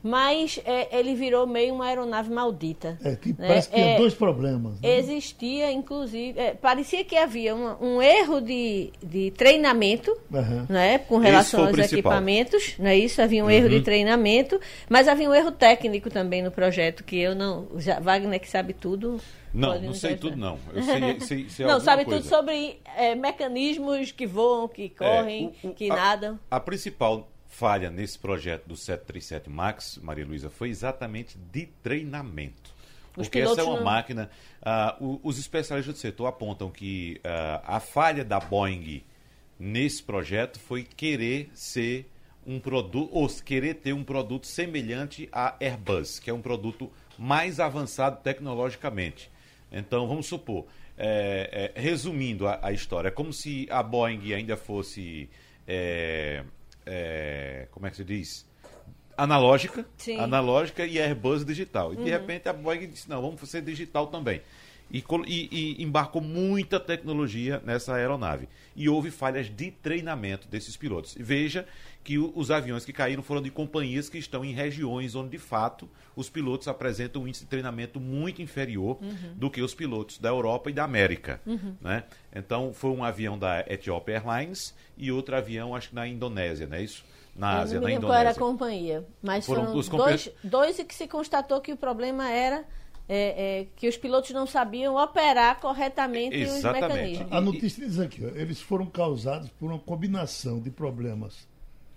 mas é, ele virou meio uma aeronave maldita. É, que né? parece que tinha é, dois problemas. Né? Existia, inclusive, é, parecia que havia um, um erro de, de treinamento uhum. né, com relação aos equipamentos, não é isso? Havia um uhum. erro de treinamento, mas havia um erro técnico também no projeto, que eu não. Já, Wagner que sabe tudo. Não, não sei tudo não. Eu sei, sei, sei não, sabe coisa. tudo sobre é, mecanismos que voam, que é, correm, o, o, que a, nadam. A principal falha nesse projeto do 737 MAX, Maria Luísa, foi exatamente de treinamento. Porque essa é uma não... máquina. Uh, os especialistas do setor apontam que uh, a falha da Boeing nesse projeto foi querer ser um produto, ou querer ter um produto semelhante à Airbus, que é um produto mais avançado tecnologicamente. Então, vamos supor, é, é, resumindo a, a, história, é como se a Boeing ainda fosse. É, é como é que se diz? Analógica, Sim. analógica e Airbus digital. E uhum. de repente a Boeing disse: não, vamos ser digital também. E, e, e, embarcou muita tecnologia nessa aeronave. E houve falhas de treinamento desses pilotos. Veja que o, os aviões que caíram foram de companhias que estão em regiões onde, de fato, os pilotos apresentam um índice de treinamento muito inferior uhum. do que os pilotos da Europa e da América. Uhum. Né? Então, foi um avião da Ethiopia Airlines e outro avião, acho que na Indonésia, não é isso? Na Ásia, na Indonésia. Qual era a companhia? Mas foram, foram dois, dois e que se constatou que o problema era é, é, que os pilotos não sabiam operar corretamente Exatamente. os mecanismos. A notícia diz aqui, ó, eles foram causados por uma combinação de problemas.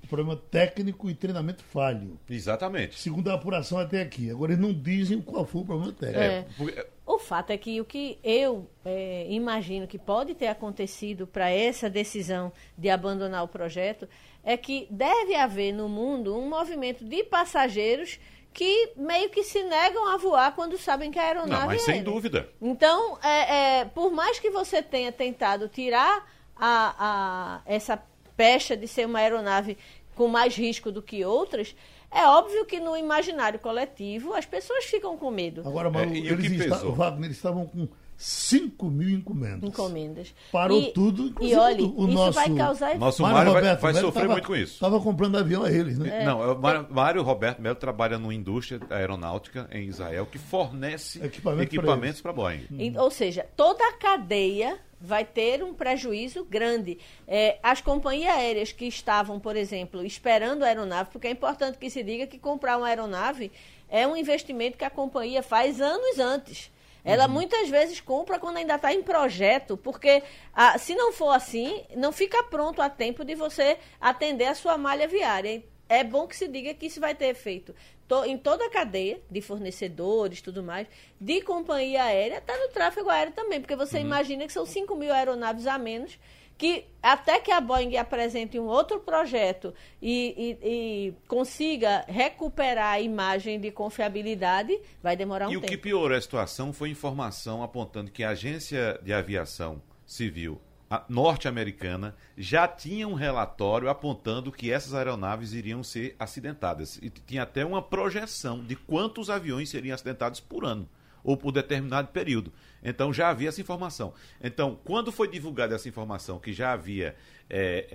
Problema técnico e treinamento falho. Exatamente. Segundo a apuração até aqui. Agora eles não dizem qual foi o problema técnico. É. é o fato é que o que eu é, imagino que pode ter acontecido para essa decisão de abandonar o projeto é que deve haver no mundo um movimento de passageiros que meio que se negam a voar quando sabem que a aeronave Não, mas é sem dúvida. Então, é, é, por mais que você tenha tentado tirar a, a, essa pecha de ser uma aeronave com mais risco do que outras, é óbvio que no imaginário coletivo as pessoas ficam com medo. Agora, Malu, é, eles, está, Wagner, eles estavam com 5 mil encomendas. Encomendas. Parou e, tudo. E olha, o isso nosso, vai causar... Nosso Mário, vai, vai sofrer tava, muito com isso. Estava comprando avião a eles, né? É. Não, o Mário, Roberto Melo trabalha numa indústria aeronáutica em Israel que fornece Equipamento equipamentos para Boeing. E, ou seja, toda a cadeia vai ter um prejuízo grande. É, as companhias aéreas que estavam, por exemplo, esperando a aeronave, porque é importante que se diga que comprar uma aeronave é um investimento que a companhia faz anos antes. Ela uhum. muitas vezes compra quando ainda está em projeto, porque ah, se não for assim, não fica pronto a tempo de você atender a sua malha viária. É bom que se diga que isso vai ter efeito to, em toda a cadeia de fornecedores, tudo mais, de companhia aérea, está no tráfego aéreo também, porque você uhum. imagina que são 5 mil aeronaves a menos que até que a Boeing apresente um outro projeto e, e, e, consiga recuperar a imagem de confiabilidade, vai demorar um e tempo. E o que piorou a situação foi informação apontando que a Agência de Aviação Civil norte-americana já tinha um relatório apontando que essas aeronaves iriam ser acidentadas. E tinha até uma projeção de quantos aviões seriam acidentados por ano ou por determinado período. Então já havia essa informação. Então, quando foi divulgada essa informação que já havia é,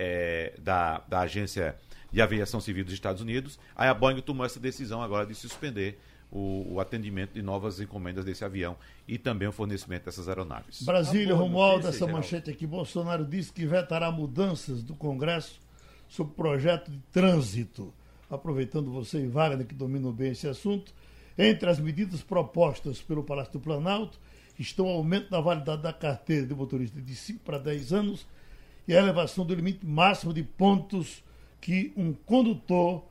é, da, da Agência de Aviação Civil dos Estados Unidos, aí a Boeing tomou essa decisão agora de suspender o, o, atendimento de novas encomendas desse avião e também o fornecimento dessas aeronaves. Brasília, Romualdo, essa manchete aqui. Bolsonaro disse que vetará mudanças do Congresso sobre o projeto de trânsito. Aproveitando você e Wagner, que dominam bem esse assunto, entre as medidas propostas pelo Palácio do Planalto estão o aumento da validade da carteira de motorista de 5 para 10 anos e a elevação do limite máximo de pontos que um condutor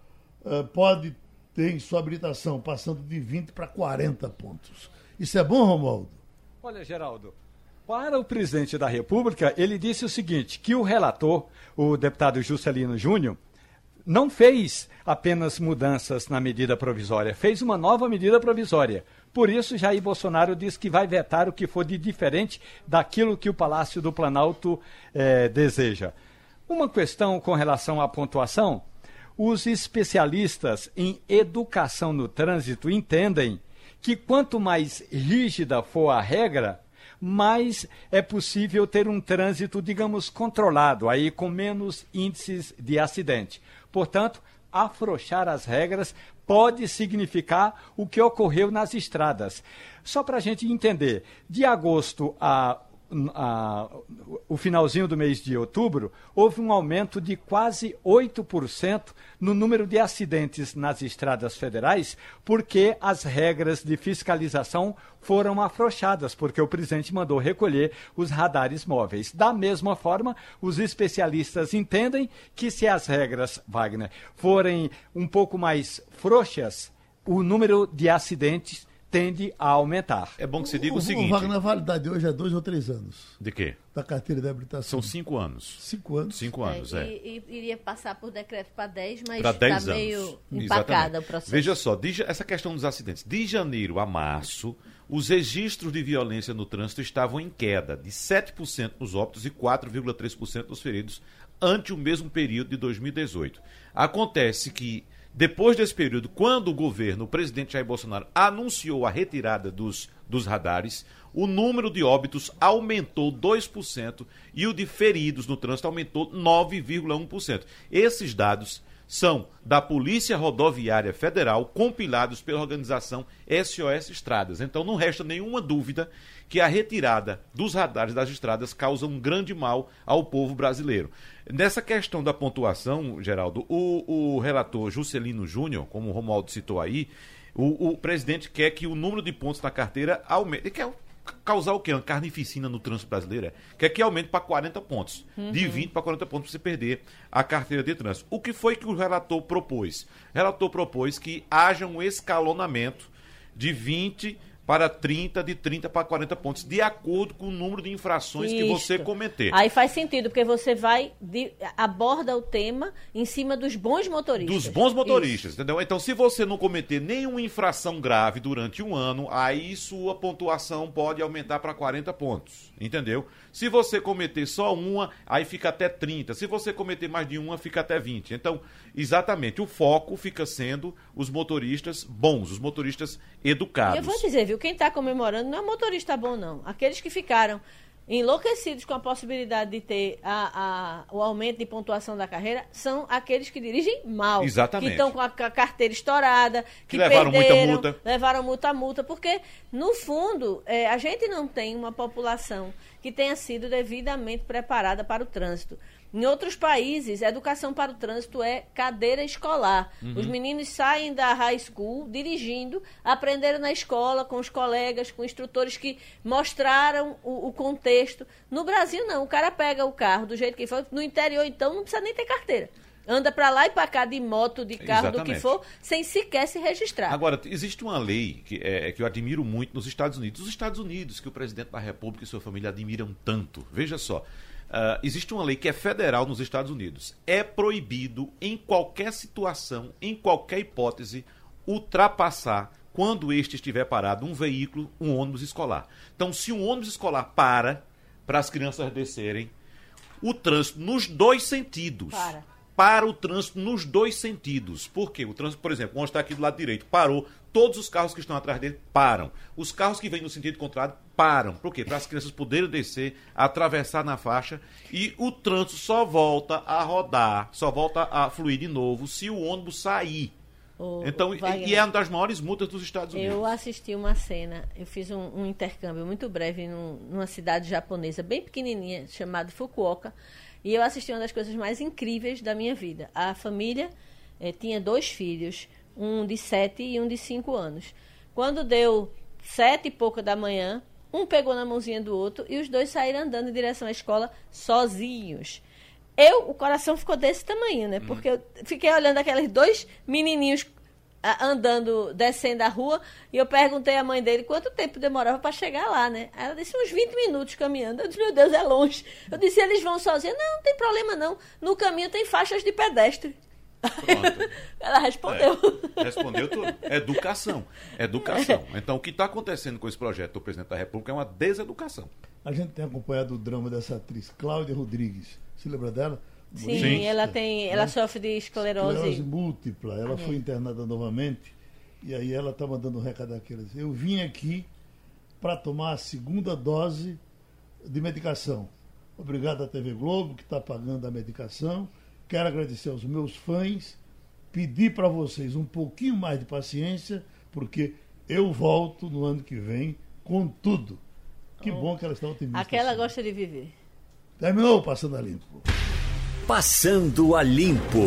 uh, pode ter em sua habilitação, passando de 20 para 40 pontos. Isso é bom, Romualdo? Olha, Geraldo, para o presidente da República, ele disse o seguinte: que o relator, o deputado Juscelino Júnior, não fez apenas mudanças na medida provisória, fez uma nova medida provisória. Por isso, Jair Bolsonaro diz que vai vetar o que for de diferente daquilo que o Palácio do Planalto eh, deseja. Uma questão com relação à pontuação: os especialistas em educação no trânsito entendem que quanto mais rígida for a regra, mais é possível ter um trânsito, digamos, controlado, aí com menos índices de acidente. Portanto, afrouxar as regras pode significar o que ocorreu nas estradas. Só para a gente entender, de agosto a a, o finalzinho do mês de outubro, houve um aumento de quase 8% no número de acidentes nas estradas federais, porque as regras de fiscalização foram afrouxadas, porque o presidente mandou recolher os radares móveis. Da mesma forma, os especialistas entendem que se as regras, Wagner, forem um pouco mais frouxas, o número de acidentes tende a aumentar. É bom que se diga o, o seguinte. Wagner, a validade hoje é dois ou três anos De quê? da carteira de habilitação. São cinco anos. cinco anos. Cinco anos, é. E, e iria passar por decreto para 10, mas está 10 meio empacada Exatamente. o processo. Veja só, de essa questão dos acidentes. De janeiro a março, os registros de violência no trânsito estavam em queda de 7% nos óbitos e 4,3% nos feridos ante o mesmo período de 2018. Acontece que, depois desse período, quando o governo, o presidente Jair Bolsonaro, anunciou a retirada dos, dos radares, o número de óbitos aumentou 2% e o de feridos no trânsito aumentou 9,1%. Esses dados são da Polícia Rodoviária Federal, compilados pela organização SOS Estradas. Então não resta nenhuma dúvida que a retirada dos radares das estradas causa um grande mal ao povo brasileiro. Nessa questão da pontuação, Geraldo, o, o relator Juscelino Júnior, como o Romualdo citou aí, o, o presidente quer que o número de pontos na carteira aumente. Ele quer causar o quê? Uma carnificina no trânsito brasileiro? é? Quer que aumente para 40 pontos. De 20 para 40 pontos para você perder a carteira de trânsito. O que foi que o relator propôs? O relator propôs que haja um escalonamento de 20 para 30, de 30 para 40 pontos, de acordo com o número de infrações que você Isto. cometer. Aí faz sentido, porque você vai, de- aborda o tema em cima dos bons motoristas. Dos bons motoristas, Isso. entendeu? Então, se você não cometer nenhuma infração grave durante um ano, aí sua pontuação pode aumentar para 40 pontos, entendeu? Se você cometer só uma, aí fica até 30. Se você cometer mais de uma, fica até 20. Então, exatamente, o foco fica sendo os motoristas bons, os motoristas E educados. eu vou dizer, viu, quem está comemorando não é motorista bom, não. Aqueles que ficaram enlouquecidos com a possibilidade de ter a, a- o aumento de pontuação da carreira são aqueles que dirigem mal. Exatamente. Que estão com a, ca- carteira estourada, que, Que levaram muita perderam, multa. Levaram multa a multa, porque, no fundo, é, a gente não tem uma população que tenha sido devidamente preparada para o trânsito. Em outros países, a educação para o trânsito é cadeira escolar. Uhum. Os meninos saem da high school dirigindo, aprenderam na escola, com os colegas, com instrutores que mostraram o, o contexto. No Brasil, não. O cara pega o carro do jeito que for. No interior, então, não precisa nem ter carteira. Anda para lá e para cá de moto, de carro, do que Exatamente. for, sem sequer se registrar. Agora, existe uma lei que, é, que eu admiro muito nos Estados Unidos. Os Estados Unidos, que o presidente da República e sua família admiram tanto. Veja só. Ah, existe uma lei que é federal nos Estados Unidos. É proibido, em qualquer situação, em qualquer hipótese, ultrapassar, quando este estiver parado, um veículo, um ônibus escolar. Então, se um ônibus escolar para, para as crianças descerem, o trânsito nos dois sentidos. Para. Para o trânsito nos dois sentidos. Por quê? O trânsito, por exemplo, onde está aqui do lado direito, parou. Todos os carros que estão atrás dele param. Os carros que vêm no sentido contrário param. Por quê? Para as crianças poderem descer, atravessar na faixa e o trânsito só volta a rodar, só volta a fluir de novo se o ônibus sair. Ô, Então, e- Wagner, e é uma das maiores multas dos Estados Unidos. Eu assisti uma cena, eu fiz um, um intercâmbio muito breve num- numa cidade japonesa bem pequenininha, chamada Fukuoka, e eu assisti uma das coisas mais incríveis da minha vida. A família eh, tinha dois filhos, um de sete e um de cinco anos. Quando deu sete e pouca da manhã, um pegou na mãozinha do outro e os dois saíram andando em direção à escola sozinhos. Eu, o coração ficou desse tamanho, né? Porque eu fiquei olhando aqueles dois menininhos ah, andando, descendo a rua, e eu perguntei à mãe dele quanto tempo demorava para chegar lá, né? Ela disse uns 20 minutos caminhando. Eu disse, meu Deus, é longe. Eu disse, eles vão sozinhos. Não, não tem problema não. No caminho tem faixas de pedestre. Pronto. Ela respondeu. É, respondeu tudo. Educação. Educação. Então, o que está acontecendo com esse projeto do presidente da República é uma deseducação. A gente tem acompanhado o drama dessa atriz, Cláudia Rodrigues. Se lembra dela? Sim, Sim. ela tem, ela sofre de Esclerose esclerose. múltipla. Ela foi internada novamente. E aí ela está mandando um recado daqueles. Eu vim aqui para tomar a segunda dose de medicação. Obrigado à TV Globo, que está pagando a medicação. Quero agradecer aos meus fãs. Pedir para vocês um pouquinho mais de paciência, porque eu volto no ano que vem com tudo. Que bom que ela está otimista. Aquela assim. gosta de viver. Terminou o Passando a Limpo. Passando a Limpo.